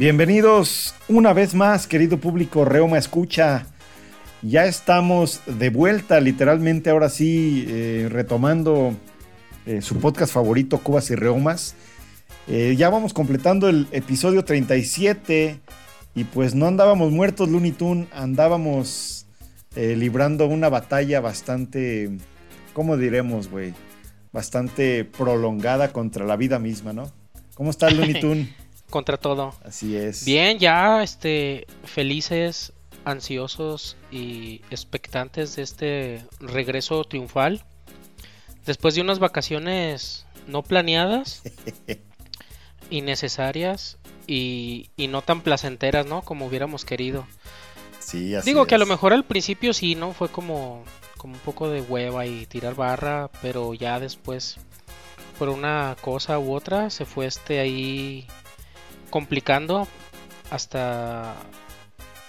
Bienvenidos una vez más, querido público Reoma Escucha. Ya estamos de vuelta, literalmente ahora sí, eh, retomando eh, su podcast favorito, Cubas y Reomas. Eh, ya vamos completando el episodio 37 y pues no andábamos muertos, Looney Tunes, andábamos librando una batalla bastante, ¿cómo diremos, güey? Bastante prolongada contra la vida misma, ¿no? ¿Cómo está Looney Tunes? contra todo. Así es. Bien, ya este felices, ansiosos y expectantes de este regreso triunfal. Después de unas vacaciones no planeadas, innecesarias y, y no tan placenteras, ¿no? Como hubiéramos querido. Sí, así Digo que a lo mejor al principio sí, ¿no? Fue como, como un poco de hueva y tirar barra, pero ya después, por una cosa u otra, se fue este ahí complicando hasta,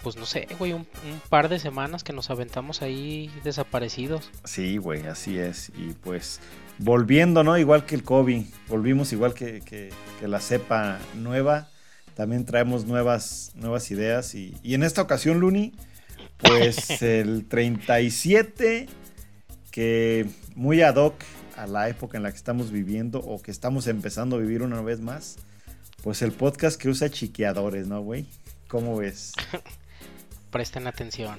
pues no sé, güey, un, un par de semanas que nos aventamos ahí desaparecidos. Sí, güey, así es. Y pues volviendo, ¿no? Igual que el COVID, volvimos igual que, que- que la cepa nueva. También traemos nuevas, nuevas ideas. Y, y en esta ocasión, Luni, pues el 37, que muy ad hoc a la época en la que estamos viviendo o que estamos empezando a vivir una vez más, pues el podcast que usa chiqueadores, ¿no, güey? ¿Cómo ves? Presten atención,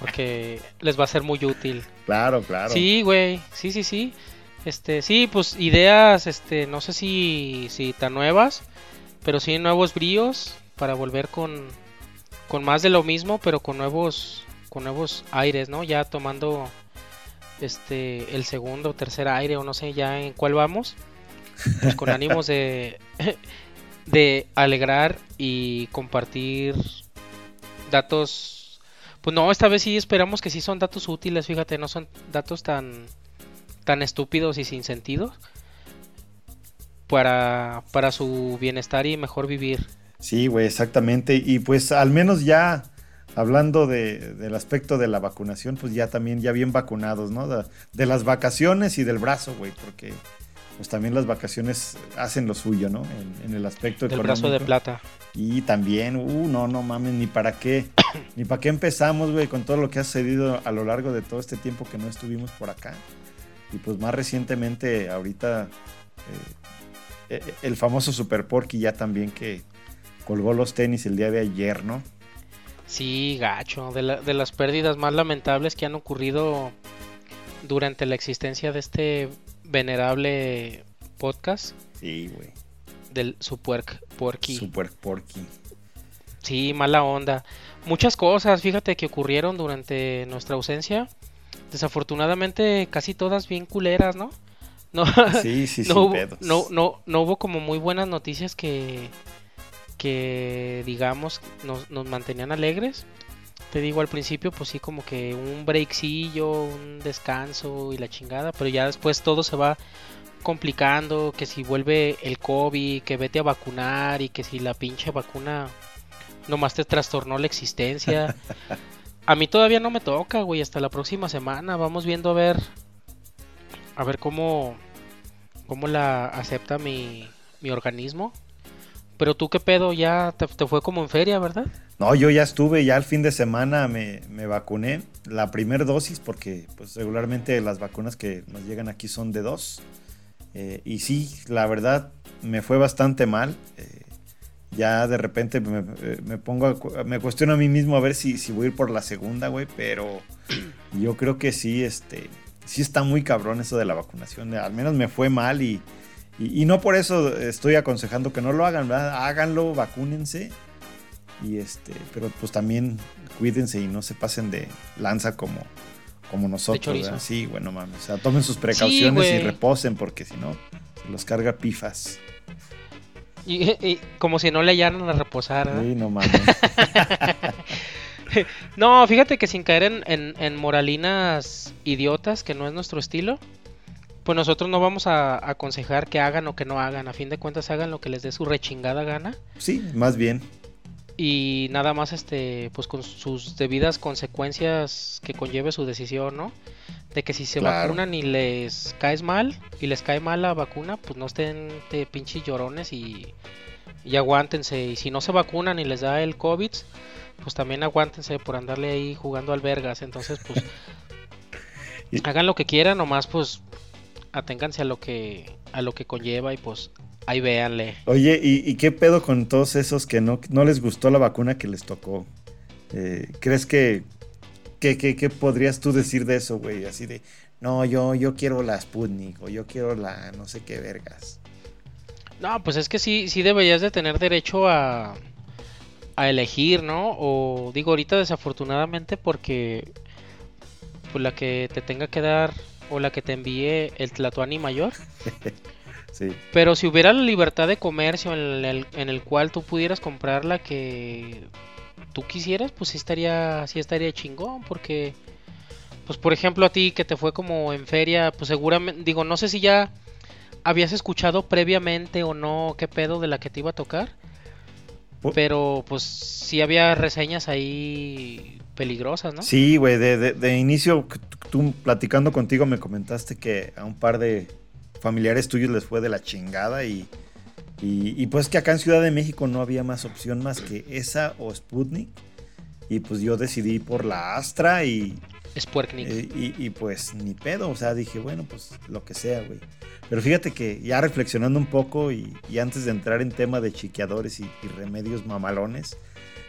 porque les va a ser muy útil. Claro, claro. Sí, güey, sí, sí, sí. Este, sí, pues ideas, este, no sé si, si tan nuevas, pero sí nuevos bríos para volver con, con más de lo mismo, pero con nuevos, con nuevos aires, ¿no? Ya tomando, este, el segundo o tercer aire o no sé ya en cuál vamos, pues con ánimos de, de alegrar y compartir datos. Pues no, esta vez sí esperamos que sí son datos útiles, fíjate, no son datos tan tan estúpidos y sin sentido para para su bienestar y mejor vivir. Sí, güey, exactamente. Y pues al menos ya hablando de- del aspecto de la vacunación, pues ya también ya bien vacunados, ¿no? De, de las vacaciones y del brazo, güey, porque pues también las vacaciones hacen lo suyo, ¿no? En, en el aspecto Del económico. brazo de plata. Y también, uh, no, no mames, ni para qué, ni para qué empezamos, güey, con todo lo que ha sucedido a lo largo de todo este tiempo que no estuvimos por acá. Y pues más recientemente, ahorita, eh, eh, el famoso Super Porky ya también que colgó los tenis el día de ayer, ¿no? Sí, gacho, de, la- de las pérdidas más lamentables que han ocurrido durante la existencia de este venerable podcast Sí, güey. del Super Porky. Super Porky. Sí, mala onda. Muchas cosas, fíjate, que ocurrieron durante nuestra ausencia. Desafortunadamente, casi todas bien culeras, ¿no? No, Sí, sí, no, hubo, pedos. no, no, no hubo como muy buenas noticias que, que digamos, nos, nos mantenían alegres. Te digo, al principio, pues sí, como que un breakcillo, un descanso y la chingada, pero ya después todo se va complicando, que si vuelve el COVID, que vete a vacunar y que si la pinche vacuna nomás te trastornó la existencia. A mí todavía no me toca, güey, hasta la próxima semana. Vamos viendo a ver a ver cómo cómo la acepta mi, mi organismo. Pero tú qué pedo, ya te, fue como en feria, ¿verdad? No, yo ya estuve, ya el fin de semana me, me vacuné. La primera dosis, porque pues regularmente las vacunas que nos llegan aquí son de dos. Eh, y sí, la verdad, me fue bastante mal. Eh, ya de repente me, me pongo, a me cuestiono a mí mismo a ver si, si voy a ir por la segunda, güey. Pero yo creo que sí, este, sí está muy cabrón eso de la vacunación. Al menos me fue mal y, y, y no por eso estoy aconsejando que no lo hagan, ¿verdad? Háganlo, vacúnense. Y este, pero pues también cuídense y no se pasen de lanza como, como nosotros. Sí, bueno, mames. O sea, tomen sus precauciones y reposen porque si no, se los carga pifas. Y, y como si no le hallaran a reposar. Sí, no mames. No, fíjate que sin caer en, en- en moralinas idiotas, que no es nuestro estilo, pues nosotros no vamos a, a aconsejar que hagan o que no hagan. A fin de cuentas, hagan lo que les dé su rechingada gana. Sí, más bien. y nada más este pues con sus debidas consecuencias que conlleve su decisión, ¿no? De que si se vacunan y les caes mal y les cae mal la vacuna, pues no estén de pinches llorones y, y aguántense. Y si no se vacunan y les da el COVID, pues también aguántense por andarle ahí jugando albergas. Entonces, pues hagan lo que quieran, nomás pues aténganse a lo que a lo que conlleva y pues ahí véanle. Oye, ¿y, qué pedo con todos esos que no, no les gustó la vacuna que les tocó? Eh, ¿Crees que qué, podrías tú decir de eso, güey? Así de, no, yo, yo quiero la Sputnik o yo quiero la no sé qué vergas. No, pues es que sí, sí deberías de tener derecho a, a elegir, ¿no? O digo ahorita desafortunadamente porque pues la que te tenga que dar o la que te envíe el Tlatuani mayor. sí. Pero si hubiera la libertad de comercio en el, en el cual tú pudieras comprar la que tú quisieras, pues sí estaría, sí estaría chingón, porque, pues por ejemplo a ti que te fue como en feria, pues seguramente, digo, no sé si ya habías escuchado previamente o no qué pedo de la que te iba a tocar. Pero pues sí había reseñas ahí peligrosas, ¿no? Sí, güey, de, de, inicio, tú platicando contigo me comentaste que a un par de familiares tuyos les fue de la chingada y, y, pues que acá en Ciudad de México no había más opción más que esa o Sputnik. Y pues yo decidí por la Astra y... Sputnik. Eh, y, pues ni pedo, o sea, dije, bueno, pues lo que sea, güey. Pero fíjate que ya reflexionando un poco y, antes de entrar en tema de chiqueadores y, remedios mamalones,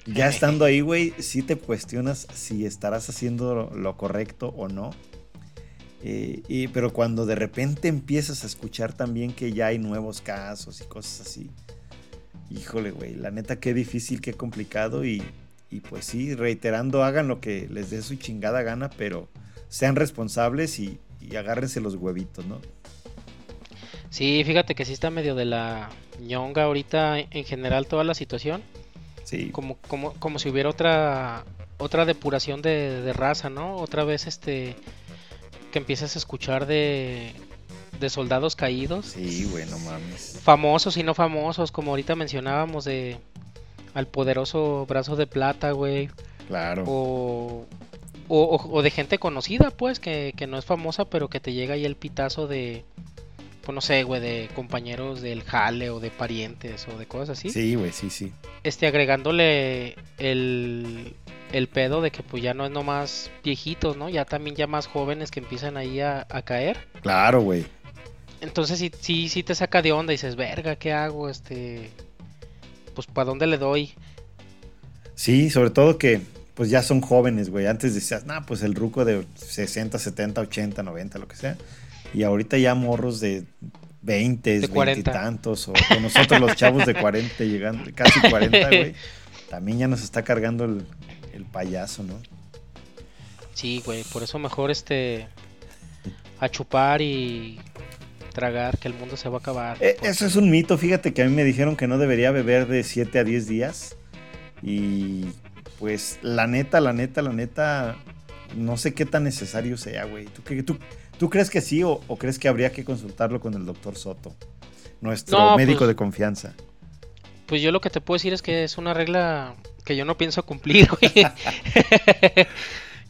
ya estando ahí, güey, sí te cuestionas si estarás haciendo lo correcto o no. Eh, y, pero cuando de repente empiezas a escuchar también que ya hay nuevos casos y cosas así, híjole, güey, la neta qué difícil, qué complicado y, y pues sí, reiterando, hagan lo que les dé su chingada gana, pero sean responsables y, y agárrense los huevitos, ¿no? Sí, fíjate que sí está medio de la ñonga ahorita en general toda la situación. Sí. Como, como, como si hubiera otra otra depuración de, de raza, ¿no? Otra vez este que empiezas a escuchar de, de soldados caídos. Sí, bueno, mames. Famosos y no famosos, como ahorita mencionábamos de al poderoso brazo de plata, güey. Claro. O, o, de gente conocida, pues, que, que, no es famosa, pero que te llega ahí el pitazo de, pues no sé, güey, de compañeros del jale o de parientes o de cosas así. Sí, güey, sí, sí. Este, agregándole el, el pedo de que pues ya no es nomás viejitos, ¿no? Ya también ya más jóvenes que empiezan ahí a, caer. Claro, güey. Entonces sí, sí, sí te saca de onda y dices, verga, ¿qué hago? Este, pues ¿para dónde le doy? Sí, sobre todo que pues ya son jóvenes, güey. Antes decías, nah, pues el ruco de 60, 70, 80, 90, lo que sea. Y ahorita ya morros de 20, 20 y tantos, o, nosotros los chavos de 40 llegando, casi 40, güey. También ya nos está cargando el, el payaso, ¿no? Sí, güey, por eso mejor este a chupar y tragar que el mundo se va a acabar. Eh, eso es un mito, fíjate que a mí me dijeron que no debería beber de 7 a 10 días y pues la neta, la neta, la neta, no sé qué tan necesario sea, güey. ¿Tú, tú, crees que sí o, crees que habría que consultarlo con el doctor Soto, nuestro médico pues de confianza? Pues yo lo que te puedo decir es que es una regla que yo no pienso cumplir, güey.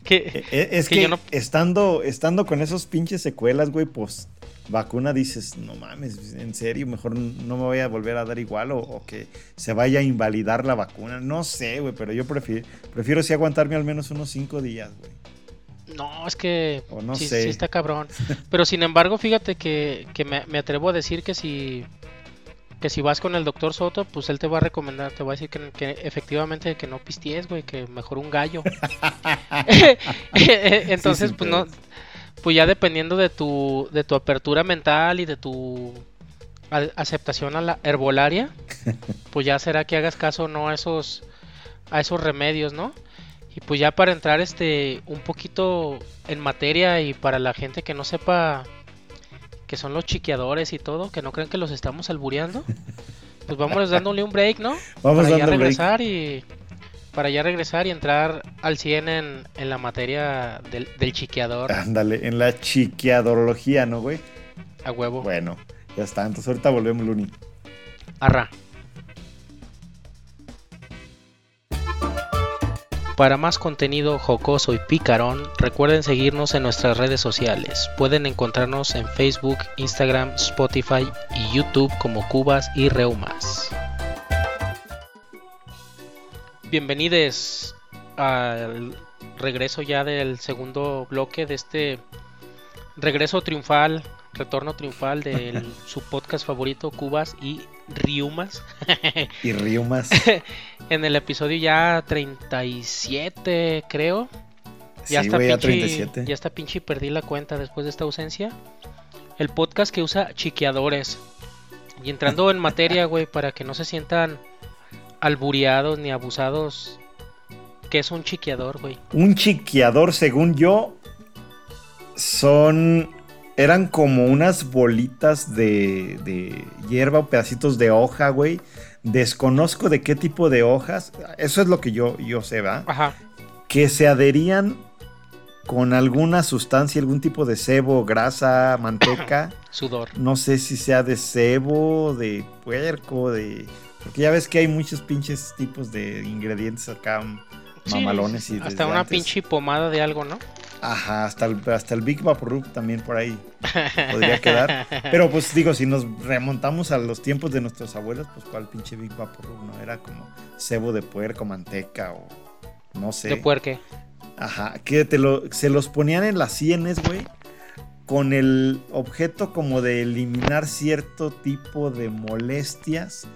que, e, es que, estando, estando con esos pinches secuelas, güey, pues vacuna dices, no mames, en serio, mejor no me voy a volver a dar igual o, que se vaya a invalidar la vacuna. No sé, güey, pero yo prefiero, prefiero sí aguantarme al menos unos cinco días, güey. No, es que no sí, sé. sí, está cabrón. Pero sin embargo, fíjate que, que me, me, atrevo a decir que si que si vas con el doctor Soto, pues él te va a recomendar, te va a decir que, efectivamente que no pisties, güey, que mejor un gallo. Entonces, pues no, pues ya dependiendo de tu, de tu apertura mental y de tu aceptación a la herbolaria, pues ya será que hagas caso no a esos, a esos remedios, ¿no? Y pues ya para entrar este un poquito en materia y para la gente que no sepa que son los chiqueadores y todo, que no creen que los estamos albureando, pues vamos dándole un break, ¿no? Vamos para ya regresar y para ya regresar y entrar al 100 en, en la materia del, del, chiqueador. Ándale, en la chiqueadorología, ¿no, güey? A huevo. Bueno, ya está, entonces ahorita volvemos, Luni. Arra. Para más contenido jocoso y picarón, recuerden seguirnos en nuestras redes sociales. Pueden encontrarnos en Facebook, Instagram, Spotify y YouTube como Cubas y Reumas. Bienvenidos al regreso ya del segundo bloque de este regreso triunfal, retorno triunfal de su podcast favorito, Cubas y Riumas. y Riumas. en el episodio ya 37, creo. Ya, Sí, está güey, ya pinche, 37. ya está pinche y perdí la cuenta después de esta ausencia. El podcast que usa chiqueadores. Y entrando en materia, güey, para que no se sientan albureados ni abusados. ¿Qué es un chiqueador, güey? Un chiqueador, según yo, son. Eran como unas bolitas de, de hierba o pedacitos de hoja, güey. Desconozco de qué tipo de hojas. Eso es lo que yo, yo sé, ¿va? Ajá. Que se adherían con alguna sustancia, algún tipo de sebo, grasa, manteca. Sudor. No sé si sea de cebo, de puerco, de. Porque ya ves que hay muchos pinches tipos de ingredientes acá Sí, mamalones y Hasta una antes. pinche pomada de algo, ¿no? Ajá, hasta el, hasta el Big Vaporub también por ahí podría quedar. Pero pues digo, si nos remontamos a los tiempos de nuestros abuelos, pues cuál pinche Big Vaporub, ¿no? Era como cebo de puerco, manteca o no sé. De puerque. Ajá, que te lo, se los ponían en las sienes, güey, con el objeto como de eliminar cierto tipo de molestias.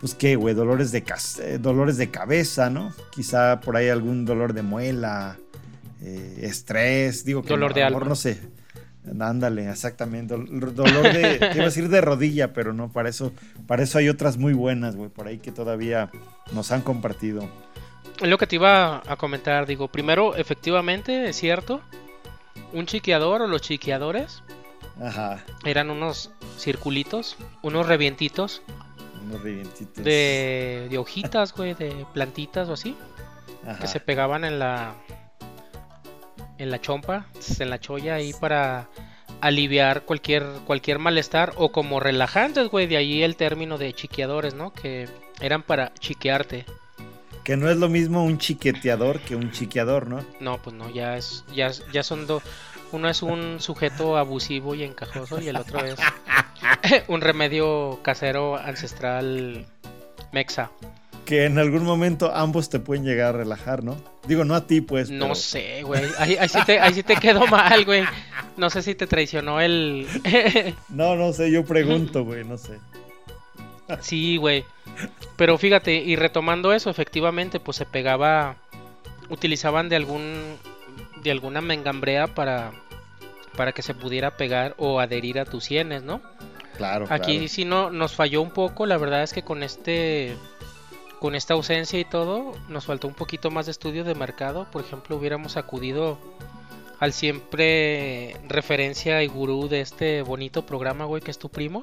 Pues qué, güey, dolores de, eh, dolores de cabeza, ¿no? Quizá por ahí algún dolor de muela, eh, estrés, digo que Dolor no, de a lo mejor alma. no sé. Ándale, exactamente. dol- dolor de, te iba a decir de rodilla, pero no, para eso, para eso hay otras muy buenas, güey, por ahí que todavía nos han compartido. Es lo que te iba a comentar, digo, primero, efectivamente, es cierto, un chiqueador o los chiqueadores Ajá, eran unos circulitos, unos revientitos unos revientitos. de, de hojitas, güey, de plantitas o así, Ajá. que se pegaban en la en la chompa, en la cholla ahí para aliviar cualquier cualquier malestar o como relajantes, güey, de ahí el término de chiqueadores, ¿no? Que eran para chiquearte. Que no es lo mismo un chiqueteador que un chiqueador, ¿no? No, pues no, ya es, ya, ya son dos. Uno es un sujeto abusivo y encajoso y el otro es un remedio casero ancestral mexa. Que en algún momento ambos te pueden llegar a relajar, ¿no? Digo, no a ti, pues. No pero- sé, güey. Ahí, ahí sí te, ahí sí te quedó mal, güey. No sé si te traicionó el... No, no sé, yo pregunto, güey, no sé. sí, güey. Pero fíjate, y retomando eso, efectivamente, pues se pegaba... Utilizaban de algún... De alguna mengambrea para... Para que se pudiera pegar o adherir a tus sienes, ¿no? Claro, Aquí claro. sí no, nos falló un poco, la verdad es que con este con esta ausencia y todo, nos faltó un poquito más de estudio de mercado. Por ejemplo, hubiéramos acudido al siempre referencia y gurú de este bonito programa, güey, que es tu primo,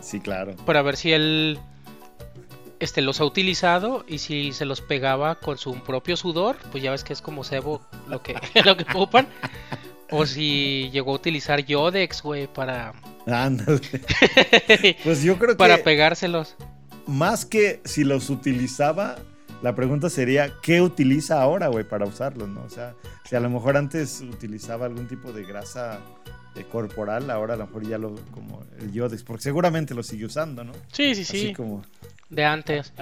Sí, claro. para ver si él este los ha utilizado y si se los pegaba con su propio sudor, pues ya ves que es como cebo lo que lo que ocupan. O si llegó a utilizar Yodex, güey, para, Ándale. Pues yo creo para que pegárselos. más que si los utilizaba, la pregunta sería, ¿qué utiliza ahora, güey, para usarlos, no? O sea, si a lo mejor antes utilizaba algún tipo de grasa eh, corporal, ahora a lo mejor ya lo, como el Yodex, porque seguramente lo sigue usando, ¿no? Sí, sí, Así sí. como, de antes.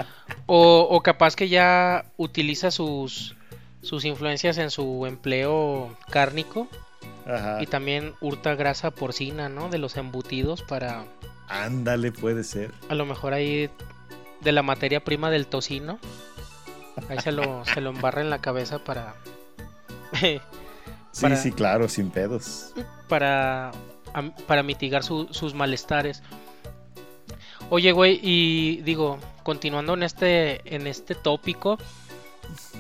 O, o capaz que ya utiliza sus, sus influencias en su empleo cárnico ajá, y también hurta grasa porcina, ¿no? De los embutidos para ándale, puede ser. a lo mejor ahí de la materia prima del tocino. Ahí se lo, se lo embarra en la cabeza para... Sí, Para- sí, claro, sin pedos. para, para mitigar su- sus malestares. Oye, güey, y digo, continuando en este, en este tópico,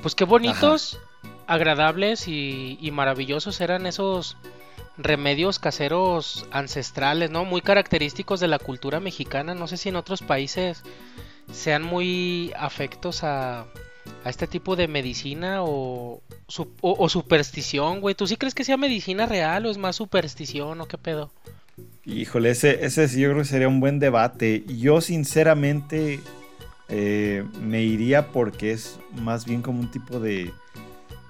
pues qué bonitos, agradables y, y maravillosos eran esos remedios caseros ancestrales, ¿no? Muy característicos de la cultura mexicana. No sé si en otros países sean muy afectos a, a este tipo de medicina o, o, o superstición, güey. ¿Tú sí crees que sea medicina real o es más superstición o qué pedo? Híjole, ese, ese sí yo creo que sería un buen debate. Yo sinceramente eh, me iría porque es más bien como un tipo de,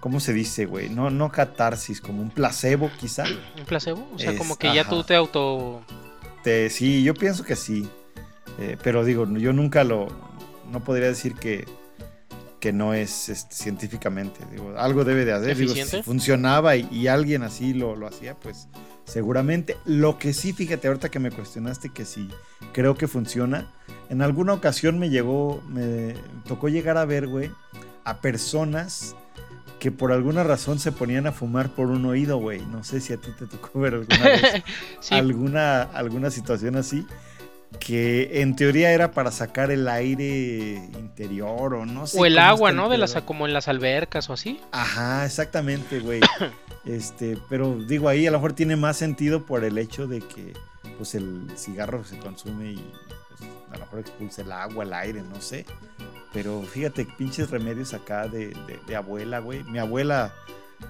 ¿cómo se dice, güey? No, no catarsis, como un placebo, quizá. ¿Un placebo? O sea, Es- como que ya tú te auto... Te- sí, yo pienso que sí. Eh, pero digo, yo nunca lo. No podría decir que, que no es este, científicamente. Digo, algo debe de hacer. Digo, si funcionaba y, y alguien así lo, lo hacía, pues seguramente. Lo que sí, fíjate, ahorita que me cuestionaste que sí creo que funciona. En alguna ocasión me llegó, me tocó llegar a ver, güey, a personas que por alguna razón se ponían a fumar por un oído, güey. No sé si a ti te tocó ver alguna vez sí, alguna, alguna situación así que en teoría era para sacar el aire interior o no sé. o el agua, ¿no? De las, como en las albercas o así. Ajá, exactamente, güey. este, pero digo ahí a lo mejor tiene más sentido por el hecho de que pues el cigarro se consume y pues, a lo mejor expulsa el agua, el aire, no sé. Pero fíjate, pinches remedios acá de, abuela, güey. Mi abuela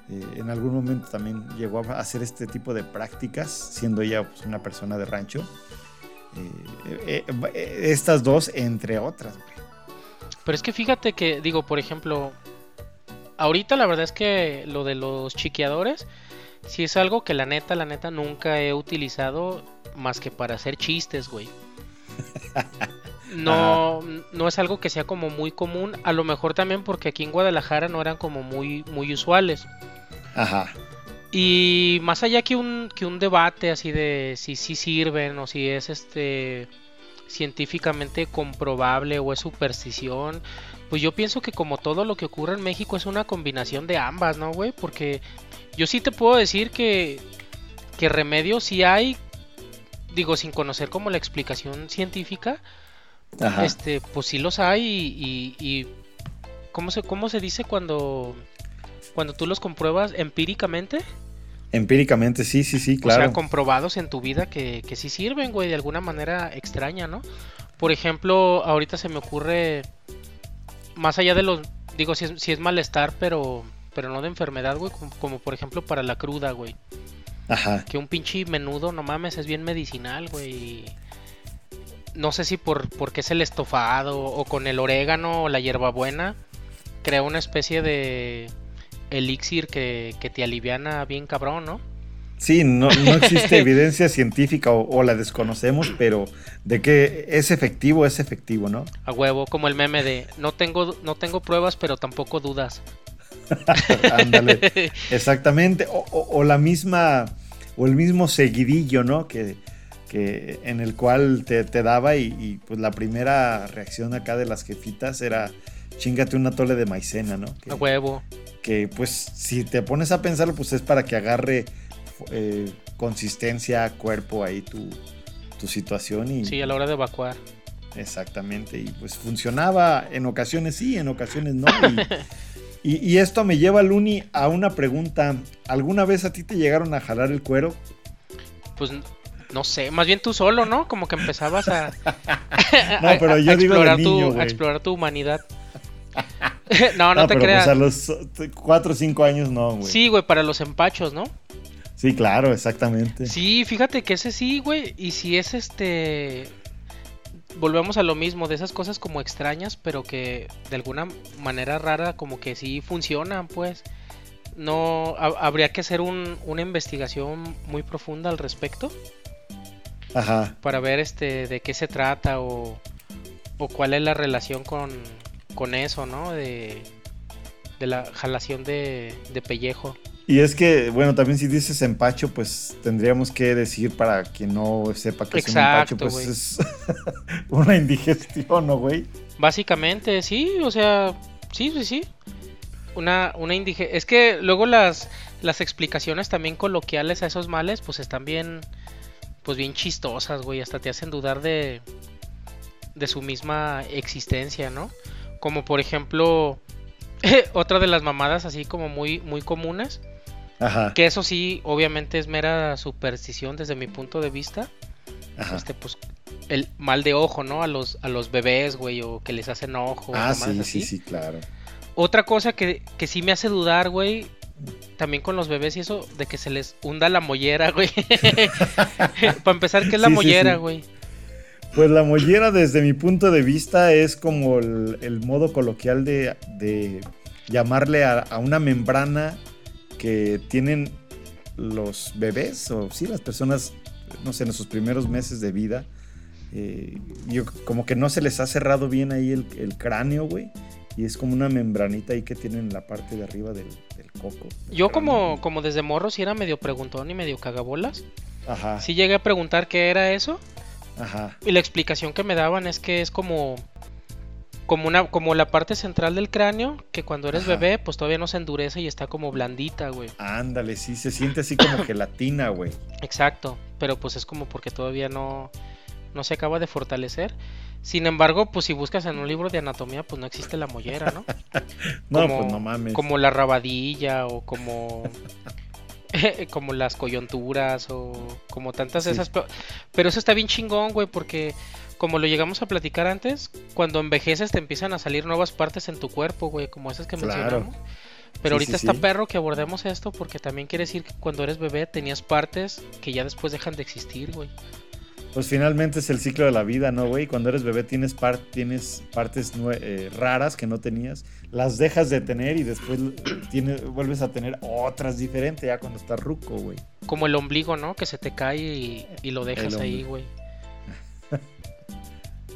eh, en algún momento también llegó a hacer este tipo de prácticas, siendo ella pues, una persona de rancho. Eh, eh, estas dos, entre otras, güey. Pero es que fíjate que, digo, por ejemplo, ahorita la verdad es que lo de los chiqueadores, sí es algo que la neta, la neta nunca he utilizado más que para hacer chistes, güey. No, no es algo que sea como muy común, a lo mejor también porque aquí en Guadalajara no eran como muy, muy usuales. Ajá. Y más allá que un, que un debate así de si sí sirven o si es este científicamente comprobable o es superstición, pues yo pienso que como todo lo que ocurre en México es una combinación de ambas, ¿no, güey? Porque yo sí te puedo decir que, que remedios sí hay, digo, sin conocer como la explicación científica, Ajá. este, pues sí los hay y, y- y- ¿cómo se, cómo se dice cuando, cuando tú los compruebas empíricamente? Empíricamente, sí, sí, sí, O claro. sea, comprobados en tu vida que, que sí sirven, güey, de alguna manera extraña, ¿no? Por ejemplo, ahorita se me ocurre, más allá de los, digo, si es, si es malestar, pero, pero no de enfermedad, güey, como, como por ejemplo para la cruda, güey. Ajá. Que un pinche menudo, no mames, es bien medicinal, güey. y No sé si por porque es el estofado o con el orégano o la hierbabuena, crea una especie de elixir que, que te aliviana bien cabrón, ¿no? Sí, no, no existe evidencia científica o, o la desconocemos, pero de que es efectivo, es efectivo, ¿no? A huevo, como el meme de no tengo, no tengo pruebas, pero tampoco dudas. Ándale, exactamente. O, o- o la misma, o el mismo seguidillo, ¿no? Que, que en el cual te, te daba y, y, pues la primera reacción acá de las jefitas era chingate una tole de maicena, ¿no? Que, A huevo. que, pues si te pones a pensarlo, pues es para que agarre eh, consistencia, cuerpo ahí tu, tu situación y Sí, a la hora de evacuar. Exactamente, y pues funcionaba en ocasiones sí, en ocasiones no. Y, y- y esto me lleva, Luni, a una pregunta. ¿Alguna vez a ti te llegaron a jalar el cuero? Pues no sé, más bien tú solo, ¿no? Como que empezabas a, No, a- pero a- yo a digo de explorar niño, tu, a explorar tu humanidad. no, no, te pero creas. pues a los 4 o 5 años no, güey. Sí, güey, para los empachos, ¿no? Sí, claro, exactamente. Sí, fíjate que ese sí, güey. Y si es este. Volvemos a lo mismo, de esas cosas como extrañas, pero que de alguna manera rara, como que sí funcionan, pues. No. ha- habría que hacer un- una investigación muy profunda al respecto. Ajá. Para ver este de qué se trata o. O cuál es la relación con. con eso, ¿no? De. De la jalación de, de pellejo. Y es que, bueno, también si dices empacho, pues tendríamos que decir para quien no sepa que Exacto, es un empacho, pues es una indigestión, ¿no, güey? Básicamente, sí, o sea, sí, sí, sí. Una, una indige- Es que luego las, las explicaciones también coloquiales a esos males, pues están bien, pues bien chistosas, güey. Hasta te hacen dudar de, de su misma existencia, ¿no? Como por ejemplo, otra de las mamadas así como muy, muy comunes. Ajá. Que eso sí, obviamente es mera superstición desde mi punto de vista. Ajá. Este, pues, el mal de ojo, ¿no? A los, a los bebés, güey, o que les hacen ojo. Ah, sí, así. sí, sí, claro. Otra cosa que, que sí me hace dudar, güey, también con los bebés y eso, de que se les hunda la mollera, güey. Para empezar, ¿qué es la Sí, sí, mollera, sí. güey? Pues la mollera, desde mi punto de vista, es como el, el modo coloquial de, de llamarle a, a una membrana que tienen los bebés o sí, las personas, no sé, en sus primeros meses de vida. eh, yo, como que no se les ha cerrado bien ahí el, el cráneo, güey. Y es como una membranita ahí que tienen en la parte de arriba del, del coco. del Yo cráneo. como, como desde morro sí era medio preguntón y medio cagabolas. Ajá, Sí llegué a preguntar qué era eso. ajá. Y la explicación que me daban es que es como como una como la parte central del cráneo que cuando eres Ajá. bebé pues todavía no se endurece y está como blandita, güey. Ándale, sí, se siente así como gelatina, güey. Exacto, pero pues es como porque todavía no no se acaba de fortalecer. Sin embargo, pues si buscas en un libro de anatomía, pues no existe la mollera, ¿no? No, Como- pues no mames. Como la rabadilla o como como las coyunturas o como tantas de Sí. esas. pe- Pero eso está bien chingón, güey, porque como lo llegamos a platicar antes, cuando envejeces te empiezan a salir nuevas partes en tu cuerpo, güey, como esas que Claro. mencionamos. Pero Sí, ahorita sí, está perro que abordemos esto porque también quiere decir que cuando eres bebé tenías partes que ya después dejan de existir, güey. Pues finalmente es el ciclo de la vida, ¿no, güey? Cuando eres bebé tienes, par- tienes partes eh, raras que no tenías, las dejas de tener y después tienes, vuelves a tener otras diferentes ya cuando estás ruco, güey. Como el ombligo, ¿no? Que se te cae y, y lo dejas ahí, güey.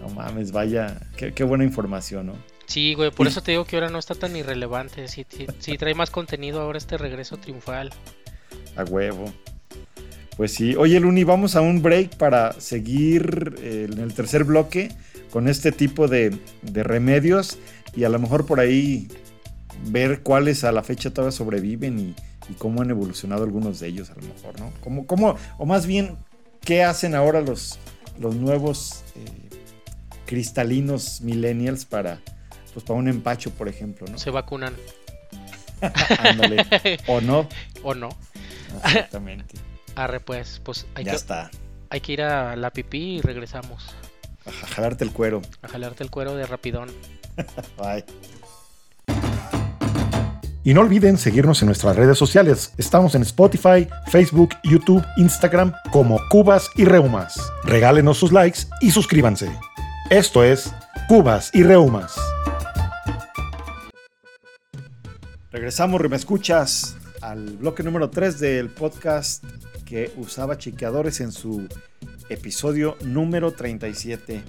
No mames, vaya, qué, qué buena información, ¿no? Sí, güey, por eso te digo que ahora no está tan irrelevante. Sí, sí, sí trae más contenido ahora este regreso triunfal. A huevo. Pues sí. Oye, Luni, vamos a un break para seguir eh, en el tercer bloque con este tipo de, de remedios y a lo mejor por ahí ver cuáles a la fecha todavía sobreviven y, y cómo han evolucionado algunos de ellos, a lo mejor, ¿no? Cómo, o más bien, ¿qué hacen ahora los, los nuevos eh, cristalinos millennials para, pues, para un empacho, por ejemplo, ¿no? Se vacunan. Ándale. o no. ¿O no? Exactamente. Arre, pues, pues hay ya que, está. hay que ir a la pipí y regresamos. A jalarte el cuero. A jalarte el cuero de rapidón. Bye. Y no olviden seguirnos en nuestras redes sociales. Estamos en Spotify, Facebook, YouTube, Instagram como Cubas y Reumas. Regálenos sus likes y suscríbanse. Esto es Cubas y Reumas. Regresamos, me escuchas al bloque número 3 del podcast que usaba chequeadores en su episodio número 37.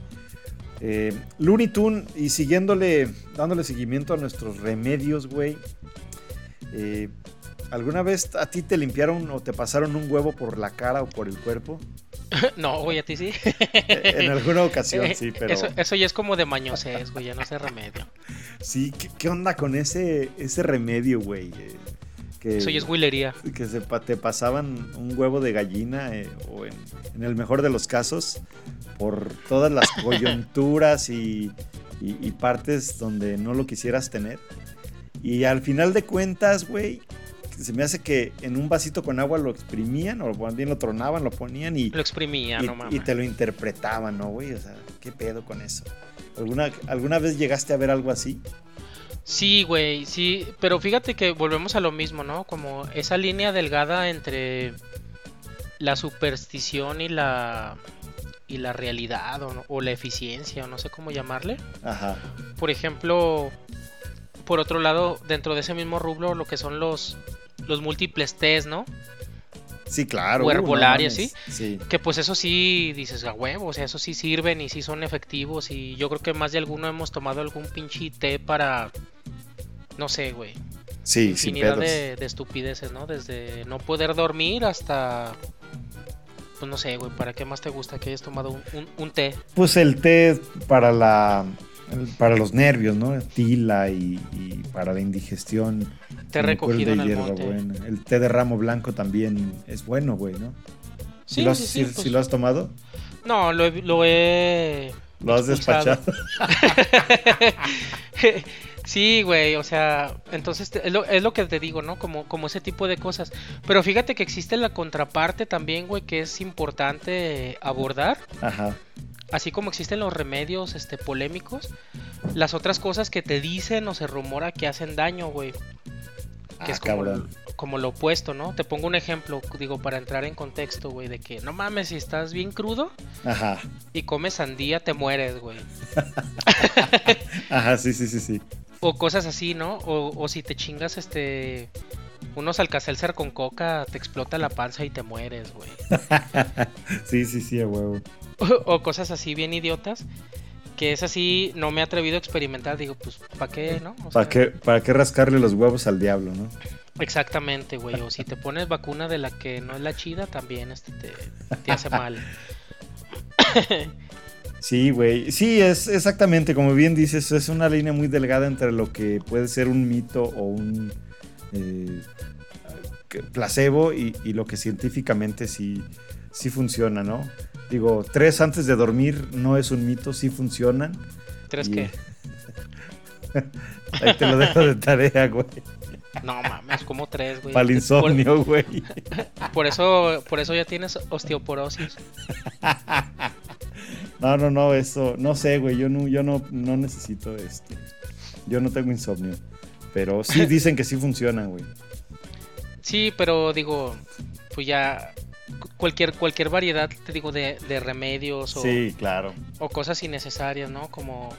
Eh, Looney Tune y siguiéndole, dándole seguimiento a nuestros remedios, güey. Eh, ¿Alguna vez a ti te limpiaron o te pasaron un huevo por la cara o por el cuerpo? no, güey, a ti sí. En alguna ocasión, sí, pero... Eso, eso ya es como de mañosés, güey, ya no sé remedio. Sí, ¿qué, qué onda con ese, ese remedio, güey? Que... Eso ya es huilería. que se te pasaban un huevo de gallina eh, o en, en el mejor de los casos por todas las coyunturas y, y- y partes donde no lo quisieras tener. Y al final de cuentas, güey, se me hace que en un vasito con agua lo exprimían o bien lo tronaban, lo ponían y, Lo exprimía, y, no y te lo interpretaban, ¿no, güey? O sea, ¿qué pedo con eso? ¿Alguna, ¿Alguna vez llegaste a ver algo así? Sí, güey, sí, pero fíjate que volvemos a lo mismo, ¿no? Como esa línea delgada entre la superstición y la y la realidad o, no- o la eficiencia o no sé cómo llamarle. Ajá. Por ejemplo, por otro lado, dentro de ese mismo rubro, lo que son los los múltiples test, ¿no? Sí, claro. O uh, no herbolaria, mames. Sí. Que pues eso sí dices a huevo, o sea, eso sí sirven y sí son efectivos y yo creo que más de alguno hemos tomado algún pinche té para no sé, güey. Sí, sin infinidad pedos. de, de estupideces, ¿no? Desde no poder dormir hasta. Pues no sé, güey, ¿para qué más te gusta que hayas tomado un, un- un té? Pues el té para la para los nervios, ¿no? Tila y, y para la indigestión. Té recogido en el monte. hierbabuena. El té de ramo blanco también es bueno, güey, ¿no? Sí, ¿Lo has, sí, sí, sí- pues, sí lo has tomado? No, lo he, lo he ¿Lo has expulsado. despachado? sí, güey, o sea, entonces te- es lo, es lo que te digo, ¿no? Como, como ese tipo de cosas. Pero fíjate que existe la contraparte también, güey, que es importante abordar. Ajá. así como existen los remedios este polémicos, las otras cosas que te dicen o se rumora que hacen daño, güey. que Ah, es como, cabrón. Como lo opuesto, ¿no? Te pongo un ejemplo, digo, para entrar en contexto, güey, de que no mames, si estás bien crudo Ajá. y comes sandía, te mueres, güey. Ajá, sí, sí, sí, sí. O cosas así, ¿no? O, o si te chingas este unos alcacelser con coca, te explota la panza y te mueres, güey. Sí, sí, sí, a huevo. O, o cosas así bien idiotas. Que es así, no me he atrevido a experimentar. Digo, pues, ¿para qué, no? O ¿Para qué, ¿Para qué rascarle los huevos al diablo, no? Exactamente, güey. O si te pones vacuna de la que no es la chida, también este te, te hace mal. Sí, güey. Sí, es exactamente, como bien dices, es una línea muy delgada entre lo que puede ser un mito o un eh, placebo y, y lo que científicamente sí, sí funciona, ¿no? Digo, tres antes de dormir no es un mito, sí funcionan. ¿Tres Y- qué? Ahí te lo dejo de tarea, güey. No mames, como tres, güey. Para el insomnio, güey. por eso, por eso ya tienes osteoporosis. No, no, no, eso, no sé, güey, yo no, yo no, no necesito este, yo no tengo insomnio, pero sí dicen que sí funcionan, güey. Sí, pero digo, pues ya cu- cualquier cualquier variedad, te digo, de, de remedios o, Sí, claro. o cosas innecesarias, ¿no? Como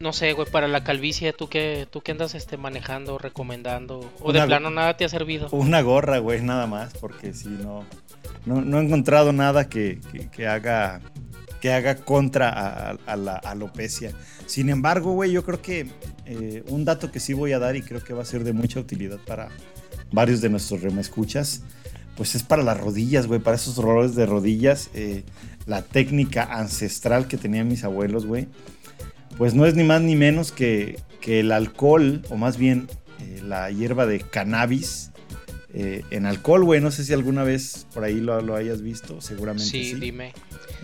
no sé, güey, para la calvicie, tú qué tú qué andas este manejando, recomendando o de plano nada te ha servido. Una gorra, güey, nada más, porque si no, no, no he encontrado nada que, que- que haga que haga contra a la alopecia. Sin embargo, güey, yo creo que eh, un dato que sí voy a dar y creo que va a ser de mucha utilidad para varios de nuestros remescuchas, pues es para las rodillas, güey, para esos dolores de rodillas, eh, la técnica ancestral que tenían mis abuelos, güey, pues no es ni más ni menos que, que el alcohol, o más bien eh, la hierba de cannabis, eh, en alcohol, güey. No sé si alguna vez por ahí lo, lo hayas visto, seguramente sí. Sí, dime.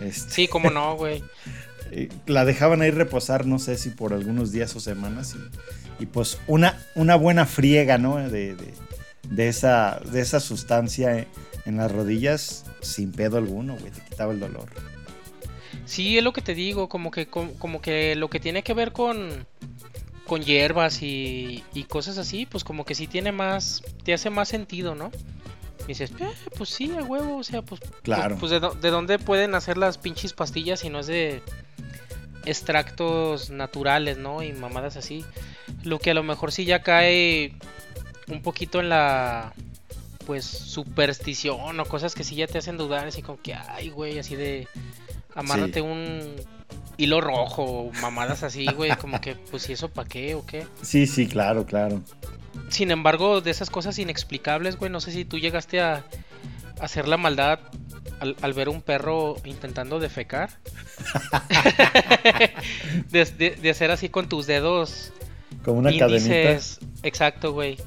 Este, Sí, cómo no, güey. eh, la dejaban ahí reposar, no sé si por algunos días o semanas. Y, y pues una, una buena friega, ¿no? De, de- de esa, de esa sustancia en las rodillas, sin pedo alguno, güey. Te quitaba el dolor. Sí, es lo que te digo, como que com- como que lo que tiene que ver con con hierbas y, y cosas así, pues como que sí tiene más, te hace más sentido, ¿no? Y dices, "Eh, pues sí, a huevo, o sea, pues, Claro. pues, pues, de, de dónde pueden hacer las pinches pastillas si no es de extractos naturales, ¿no? Y mamadas así. Lo que a lo mejor sí ya cae un poquito en la pues superstición o cosas que sí ya te hacen dudar, así como que, ay, güey, así de amárrate Sí. un hilo rojo mamadas así, güey, como que, pues, ¿y eso para qué o qué? Sí, sí, claro, claro. Sin embargo, de esas cosas inexplicables, güey, no sé si tú llegaste a hacer la maldad al, al ver un perro intentando defecar. de, de- de hacer así con tus dedos Como una cadenita. índices. Exacto, güey.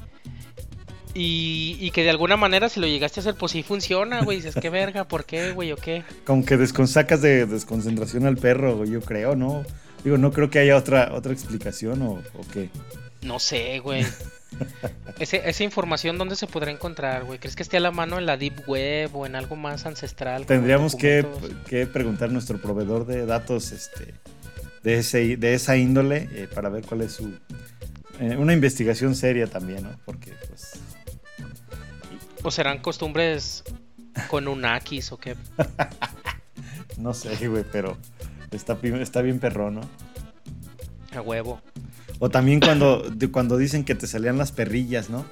Y, y que de alguna manera si lo llegaste a hacer, pues sí funciona, güey. Dices, qué verga, ¿por qué, güey? ¿O qué? Como que sacas de desconcentración al perro, güey, yo creo, ¿no? Digo, no creo que haya otra, otra explicación o, o qué. No sé, güey. Ese- esa información, ¿dónde se podrá encontrar, güey? ¿Crees que esté a la mano en la Deep Web o en algo más ancestral? Tendríamos que, que preguntar a nuestro proveedor de datos este, de, ese, de esa índole eh, para ver cuál es su... eh, una investigación seria también, ¿no? Porque, pues... ¿O serán costumbres con unakis o qué? No sé, güey, pero está, está bien perro, ¿no? A huevo. O también cuando, cuando dicen que te salían las perrillas, ¿no?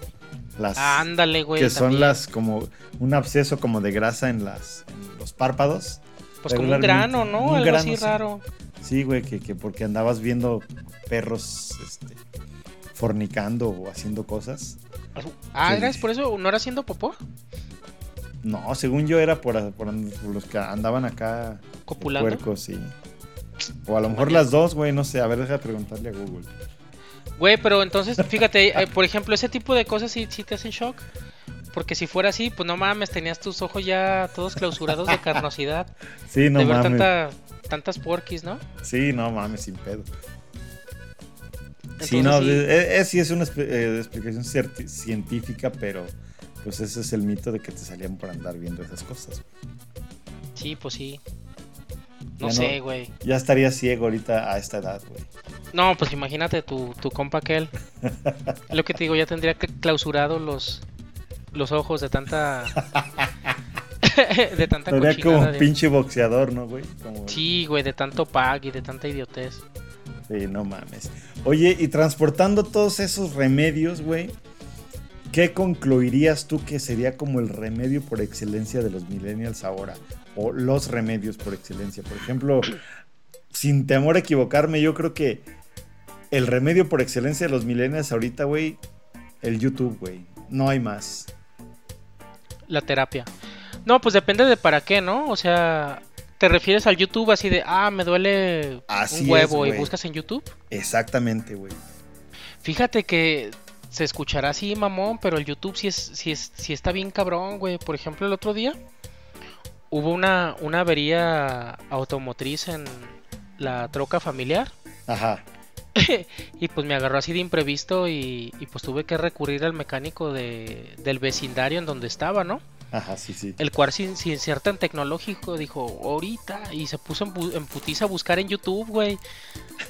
Las, Ándale, güey. que son las como un absceso como de grasa en, las, en los párpados. Pues como un grano, ¿no? Un Algo grano, así sí. raro. Sí, güey, que, que porque andabas viendo perros este, fornicando o haciendo cosas. Ah, Sí. ¿era es por eso? ¿No era haciendo popó? No, según yo era por, por, por los que andaban acá de ¿Copulando? puercos, sí. O a lo mejor las dos, güey, no sé. A ver, deja preguntarle a Google. Güey, pero entonces, fíjate, eh, por ejemplo, ese tipo de cosas sí, sí te hacen shock. Porque si fuera así, pues no mames, tenías tus ojos ya todos clausurados de carnosidad. Sí, no de ver mames. tanta, tantas porquis, ¿no? Sí, no mames, sin pedo. Sí, no, sí. eh, sí es una eh, explicación científica, pero pues ese es el mito de que te salían por andar viendo esas cosas. Sí, pues sí. No Ya sé, güey. Ya estaría ciego ahorita a esta edad, güey. No, pues imagínate tu, tu compa aquel. Lo que te digo, ya tendría que clausurado los, los ojos de tanta. de tanta Sería como un de- pinche boxeador, ¿no, güey? Como- Sí, güey, de tanto pag y de tanta idiotez. Sí, no mames. Oye, y transportando todos esos remedios, güey, ¿qué concluirías tú que sería como el remedio por excelencia de los millennials ahora? O los remedios por excelencia. Por ejemplo, sin temor a equivocarme, yo creo que el remedio por excelencia de los millennials ahorita, güey, el YouTube, güey. No hay más. La terapia. No, pues depende de para qué, ¿no? O sea, ¿te refieres al YouTube así de, ah, me duele Así un huevo es, y buscas en YouTube? Exactamente, güey. Fíjate que se escuchará así, mamón, pero el YouTube sí, es, sí, es, sí está bien cabrón, güey. Por ejemplo, el otro día hubo una, una avería automotriz en la troca familiar. Ajá. y pues me agarró así de imprevisto y, y pues tuve que recurrir al mecánico de, del vecindario en donde estaba, ¿no? Ajá, sí, sí. El cual sin, sin ser tan tecnológico dijo, ahorita, y se puso en, putiza a buscar en YouTube, güey.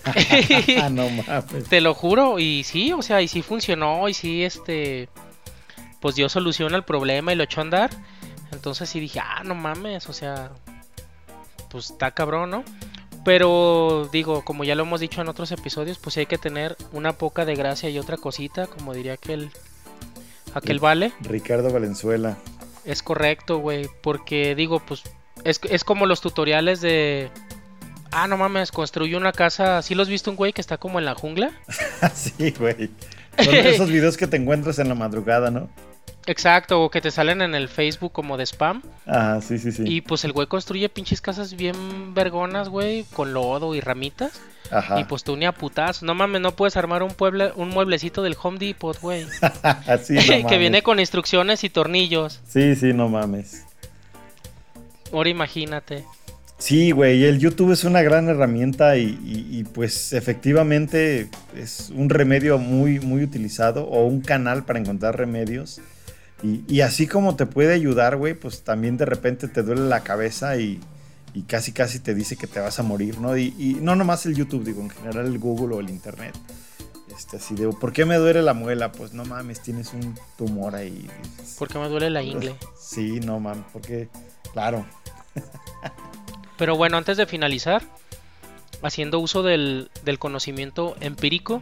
Ah, no mames. Te lo juro, y sí, o sea, y sí funcionó, y sí, este, pues dio solución al problema y lo echó a andar. Entonces sí dije, ah, no mames, o sea, pues está cabrón, ¿no? Pero digo, como ya lo hemos dicho en otros episodios, pues sí hay que tener una poca de gracia y otra cosita, como diría aquel, aquel vale. Ricardo Valenzuela. Es correcto, güey, porque digo, pues es, es como los tutoriales de... Ah, no mames, construyó una casa. ¿Sí los viste un güey que está como en la jungla? sí, güey. Son esos videos que te encuentras en la madrugada, ¿no? Exacto, o que te salen en el Facebook como de spam. Ah, sí, sí, sí. Y pues el güey construye pinches casas bien vergonas, güey, con lodo y ramitas. Ajá. Y pues tú ni a putazos. No mames, no puedes armar un, pueble, un mueblecito del Home Depot, güey. Sí, no que viene con instrucciones y tornillos. Sí, sí, no mames. Ahora imagínate. Sí, güey, el YouTube es una gran herramienta y, y- y, pues efectivamente es un remedio muy, muy utilizado o un canal para encontrar remedios. Y, y así como te puede ayudar, güey, pues también de repente te duele la cabeza y, y casi casi te dice que te vas a morir, ¿no? Y, y no nomás el YouTube, digo, en general el Google o el Internet. Este, así de, ¿por qué me duele la muela? Pues no mames, tienes un tumor ahí. Dices, Porque me duele la ingle. Sí, no mames, porque, claro, Pero bueno, antes de finalizar, haciendo uso del, del conocimiento empírico,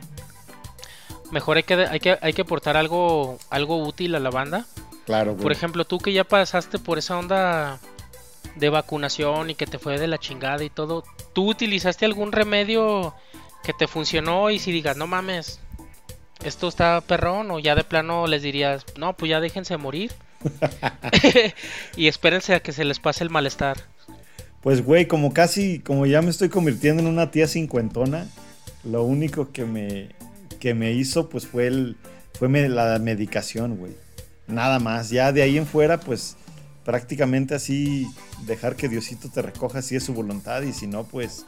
mejor hay que, hay que, hay que aportar algo, algo útil a la banda. claro, güey. Por ejemplo, tú que ya pasaste por esa onda de vacunación y que te fue de la chingada y todo, ¿tú utilizaste algún remedio que te funcionó y si digas, no mames, esto está perrón o ya de plano les dirías, no, pues ya déjense morir y espérense a que se les pase el malestar? Pues, güey, como casi, como ya me estoy convirtiendo en una tía cincuentona, lo único que me, que me hizo, pues, fue, el, fue la medicación, güey. Nada más. Ya de ahí en fuera, pues, prácticamente así, dejar que Diosito te recoja si es su voluntad y si no, pues,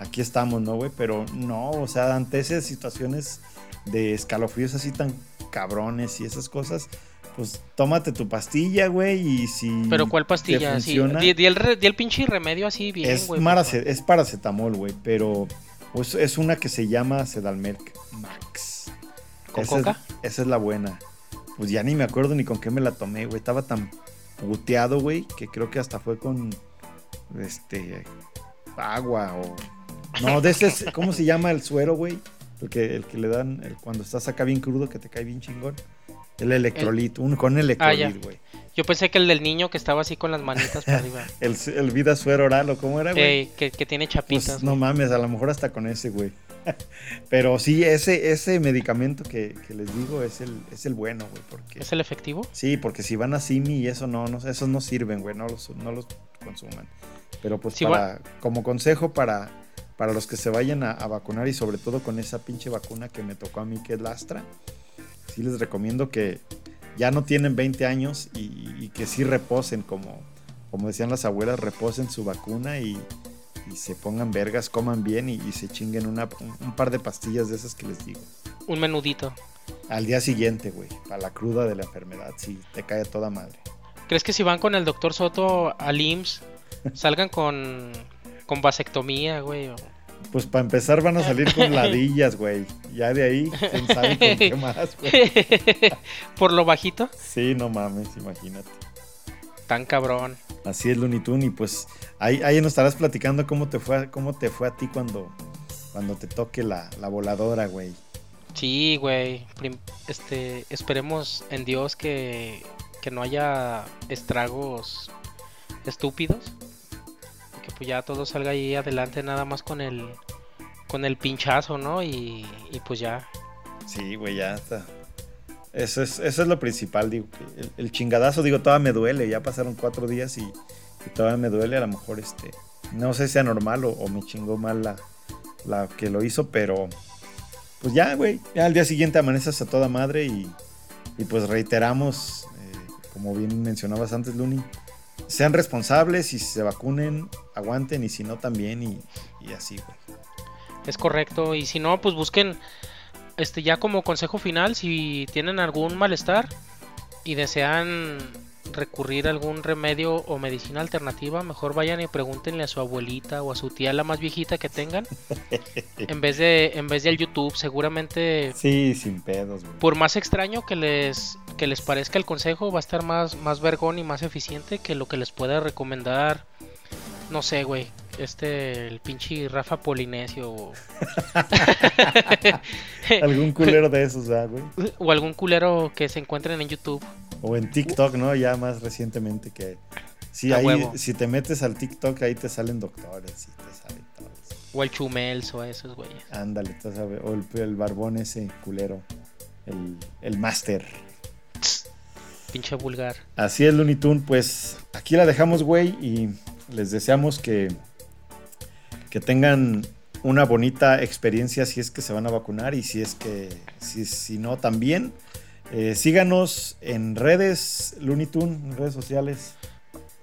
aquí estamos, ¿no, güey? Pero no, o sea, ante esas situaciones de escalofríos así tan cabrones y esas cosas, pues, tómate tu pastilla, güey, y si... Pero ¿cuál te pastilla? Sí, funciona- di, di el, re- di el pinche remedio así bien, es, güey. marace- es paracetamol, güey, pero pues, es una que se llama Sedalmerc Max. ¿Con esa coca? Es, esa es la buena. Pues ya ni me acuerdo ni con qué me la tomé, güey. Estaba tan puteado, güey, que creo que hasta fue con este agua o no, de ese es- ¿cómo se llama el suero, güey? El que, el que le dan el- cuando estás acá bien crudo que te cae bien chingón. El electrolito, un, con Ah, electrolit, güey. Yo pensé que el del niño que estaba así con las manitas para arriba. el, el vida suero oral o cómo era, güey. Ey, que, que tiene chapitas. Pues no mames, a lo mejor hasta con ese, güey. Pero sí, ese, ese medicamento que, que les digo es el, es el bueno, güey. Porque, ¿Es el efectivo? sí, porque si van a Simi y eso no, no esos no sirven, güey. No los, no los consuman. Pero pues Sí, para, como consejo para, para los que se vayan a, a vacunar y sobre todo con esa pinche vacuna que me tocó a mí, que es la Astra, sí les recomiendo que ya no tienen 20 años y, y que sí reposen, como, como decían las abuelas, reposen su vacuna y, y se pongan vergas, coman bien y, y se chinguen una, un, un par de pastillas de esas que les digo. Un menudito. Al día siguiente, güey, para la cruda de la enfermedad, sí, te cae toda madre. ¿Crees que si van con el doctor Soto al IMSS salgan con, con vasectomía, güey? o- Pues para empezar van a salir con ladillas, güey. Ya de ahí, quién sabe con qué más, güey. Por lo bajito. Sí, no mames, imagínate. Tan cabrón. Así es Looney Tunes y pues ahí, ahí nos estarás platicando cómo te fue, cómo te fue a ti cuando, cuando te toque la, la voladora, güey. Sí, güey. Este, esperemos en Dios que, que no haya estragos estúpidos. Pues ya todo salga ahí adelante nada más con el con el pinchazo, ¿no? Y, pues ya. Sí, güey, ya está. Eso es, eso es lo principal, digo. el, chingadazo, digo, todavía me duele. Ya pasaron cuatro días y, y todavía me duele. A lo mejor, este, no sé si sea normal o, o me chingó mal la, la que lo hizo, pero pues ya, güey. Ya al día siguiente amaneces a toda madre y, y pues reiteramos, eh, como bien mencionabas antes, Luni, sean responsables y si se vacunen, aguanten y si no también y, así, güey. Es correcto. Y si no, pues busquen, este, ya como consejo final, si tienen algún malestar y desean recurrir a algún remedio o medicina alternativa, mejor vayan y pregúntenle a su abuelita o a su tía la más viejita que tengan, en vez de, en vez de al YouTube, seguramente Sí, sin pedos, güey. por más extraño que les, que les parezca el consejo, va a estar más, más vergón y más eficiente que lo que les pueda recomendar, no sé, güey, este, el pinche Rafa Polinesio o, Algún culero de esos, ¿verdad, güey. o algún culero que se encuentren en YouTube. O en TikTok, ¿no? Ya más recientemente que... Sí, ahí, huevo. si te metes al TikTok, ahí te salen doctores y te salen todos. O el Chumels o esos güeyes. Ándale, tú sabes. O el, el barbón ese culero. El, el máster. Pinche vulgar. Así es, Looney Tunes. Pues aquí la dejamos, güey. Y les deseamos que, que tengan una bonita experiencia si es que se van a vacunar y si es que, si, si no, también. Eh, síganos en redes, Looney Tunes, en redes sociales.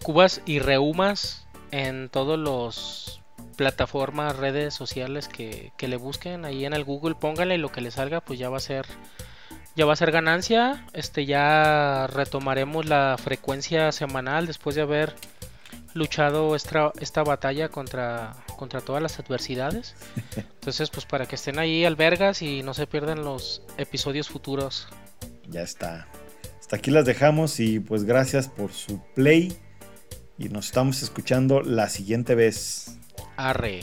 Cubas y Reumas en todos los plataformas, redes sociales que, que le busquen ahí en el Google, pónganle lo que le salga, pues ya va a ser ya va a ser ganancia. Este ya retomaremos la frecuencia semanal después de haber luchado esta, esta batalla contra, contra todas las adversidades. Entonces, pues para que estén ahí albergas y no se pierdan los episodios futuros. Ya está. Hasta aquí las dejamos y pues gracias por su play. Y nos estamos escuchando la siguiente vez. Arre.